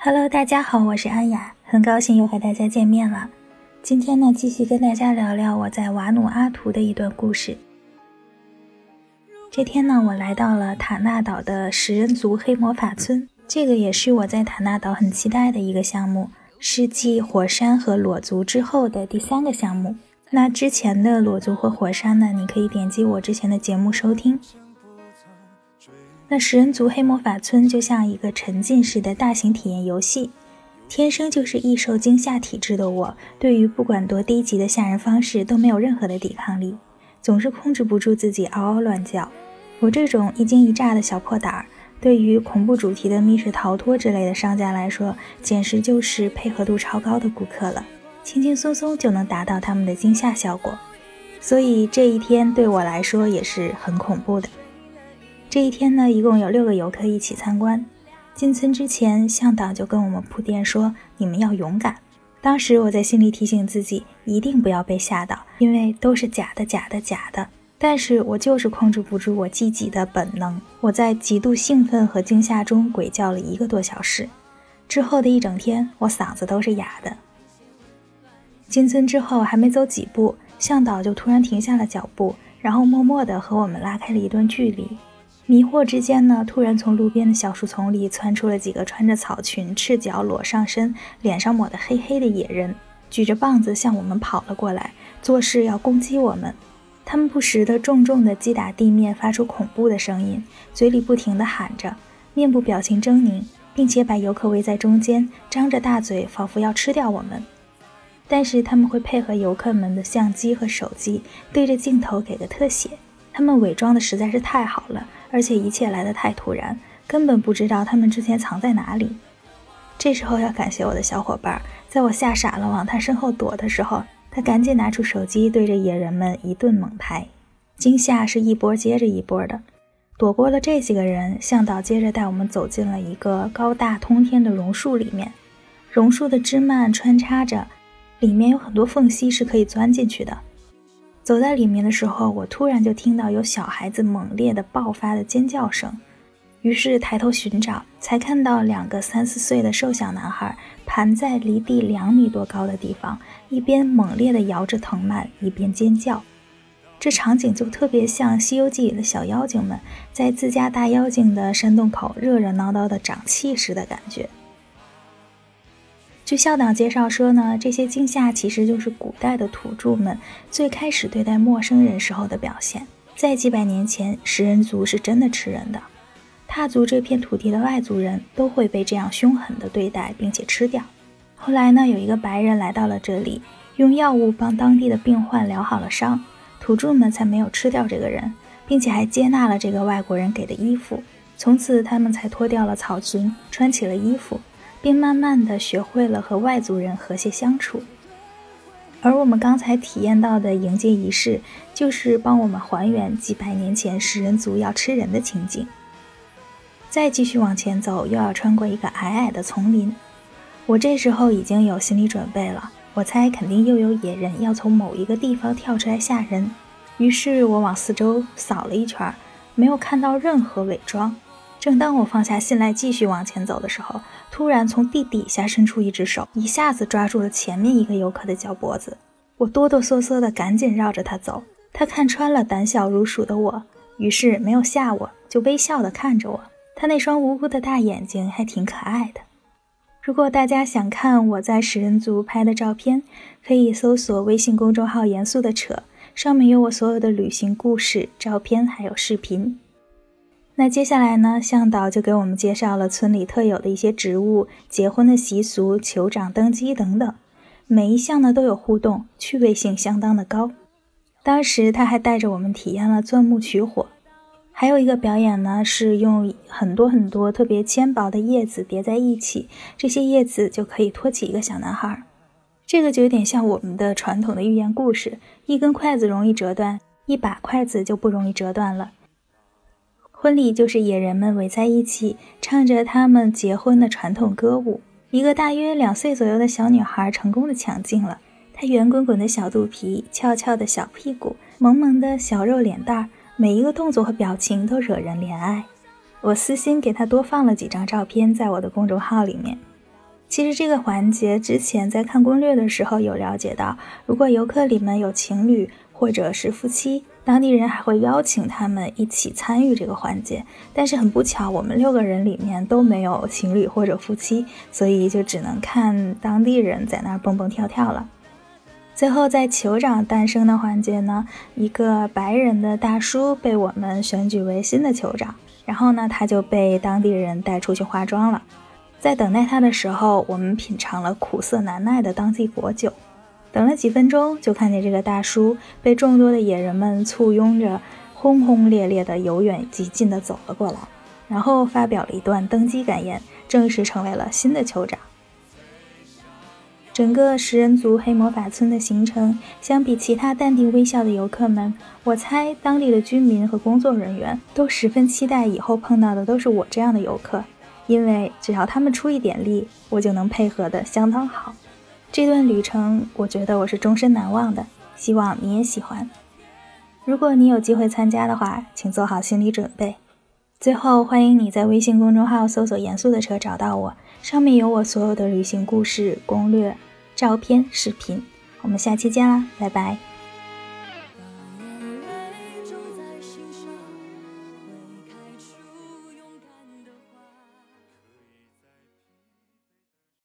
Hello，大家好，我是安雅，很高兴又和大家见面了。今天呢，继续跟大家聊聊我在瓦努阿图的一段故事。这天呢，我来到了塔纳岛的食人族黑魔法村，这个也是我在塔纳岛很期待的一个项目，是继火山和裸族之后的第三个项目。那之前的裸族和火山呢，你可以点击我之前的节目收听。那食人族黑魔法村就像一个沉浸式的大型体验游戏。天生就是易受惊吓体质的我，对于不管多低级的吓人方式都没有任何的抵抗力，总是控制不住自己嗷嗷乱叫。我这种一惊一乍的小破胆儿，对于恐怖主题的密室逃脱之类的商家来说，简直就是配合度超高的顾客了，轻轻松松就能达到他们的惊吓效果。所以这一天对我来说也是很恐怖的。这一天呢，一共有六个游客一起参观。进村之前，向导就跟我们铺垫说：“你们要勇敢。”当时我在心里提醒自己，一定不要被吓到，因为都是假的，假的，假的。但是我就是控制不住我积极的本能，我在极度兴奋和惊吓中鬼叫了一个多小时。之后的一整天，我嗓子都是哑的。进村之后还没走几步，向导就突然停下了脚步，然后默默地和我们拉开了一段距离。迷惑之间呢，突然从路边的小树丛里窜出了几个穿着草裙、赤脚裸上身、脸上抹得黑黑的野人，举着棒子向我们跑了过来，作势要攻击我们。他们不时地重重地击打地面，发出恐怖的声音，嘴里不停地喊着，面部表情狰狞，并且把游客围在中间，张着大嘴，仿佛要吃掉我们。但是他们会配合游客们的相机和手机，对着镜头给个特写。他们伪装的实在是太好了。而且一切来得太突然，根本不知道他们之前藏在哪里。这时候要感谢我的小伙伴，在我吓傻了往他身后躲的时候，他赶紧拿出手机对着野人们一顿猛拍。惊吓是一波接着一波的，躲过了这几个人，向导接着带我们走进了一个高大通天的榕树里面。榕树的枝蔓穿插着，里面有很多缝隙是可以钻进去的。走在里面的时候，我突然就听到有小孩子猛烈的爆发的尖叫声，于是抬头寻找，才看到两个三四岁的瘦小男孩盘在离地两米多高的地方，一边猛烈地摇着藤蔓，一边尖叫。这场景就特别像《西游记》里的小妖精们在自家大妖精的山洞口热热闹闹的长气时的感觉。据校长介绍说呢，这些惊吓其实就是古代的土著们最开始对待陌生人时候的表现。在几百年前，食人族是真的吃人的，踏足这片土地的外族人都会被这样凶狠的对待，并且吃掉。后来呢，有一个白人来到了这里，用药物帮当地的病患疗好了伤，土著们才没有吃掉这个人，并且还接纳了这个外国人给的衣服。从此，他们才脱掉了草裙，穿起了衣服。并慢慢的学会了和外族人和谐相处，而我们刚才体验到的迎接仪式，就是帮我们还原几百年前食人族要吃人的情景。再继续往前走，又要穿过一个矮矮的丛林，我这时候已经有心理准备了，我猜肯定又有野人要从某一个地方跳出来吓人，于是我往四周扫了一圈，没有看到任何伪装。正当我放下心来继续往前走的时候，突然从地底下伸出一只手，一下子抓住了前面一个游客的脚脖子。我哆哆嗦嗦的赶紧绕着他走。他看穿了胆小如鼠的我，于是没有吓我，就微笑的看着我。他那双无辜的大眼睛还挺可爱的。如果大家想看我在食人族拍的照片，可以搜索微信公众号“严肃的扯”，上面有我所有的旅行故事、照片还有视频。那接下来呢？向导就给我们介绍了村里特有的一些植物、结婚的习俗、酋长登基等等，每一项呢都有互动，趣味性相当的高。当时他还带着我们体验了钻木取火，还有一个表演呢是用很多很多特别纤薄的叶子叠在一起，这些叶子就可以托起一个小男孩。这个就有点像我们的传统的寓言故事：一根筷子容易折断，一把筷子就不容易折断了。婚礼就是野人们围在一起，唱着他们结婚的传统歌舞。一个大约两岁左右的小女孩成功的抢镜了。她圆滚滚的小肚皮，翘翘的小屁股，萌萌的小肉脸蛋儿，每一个动作和表情都惹人怜爱。我私心给她多放了几张照片在我的公众号里面。其实这个环节之前在看攻略的时候有了解到，如果游客里面有情侣或者是夫妻，当地人还会邀请他们一起参与这个环节。但是很不巧，我们六个人里面都没有情侣或者夫妻，所以就只能看当地人在那儿蹦蹦跳跳了。最后在酋长诞生的环节呢，一个白人的大叔被我们选举为新的酋长，然后呢他就被当地人带出去化妆了。在等待他的时候，我们品尝了苦涩难耐的当地果酒。等了几分钟，就看见这个大叔被众多的野人们簇拥着，轰轰烈烈地由远及近地走了过来，然后发表了一段登基感言，正式成为了新的酋长。整个食人族黑魔法村的行程，相比其他淡定微笑的游客们，我猜当地的居民和工作人员都十分期待以后碰到的都是我这样的游客。因为只要他们出一点力，我就能配合的相当好。这段旅程，我觉得我是终身难忘的。希望你也喜欢。如果你有机会参加的话，请做好心理准备。最后，欢迎你在微信公众号搜索“严肃的车”找到我，上面有我所有的旅行故事、攻略、照片、视频。我们下期见啦，拜拜。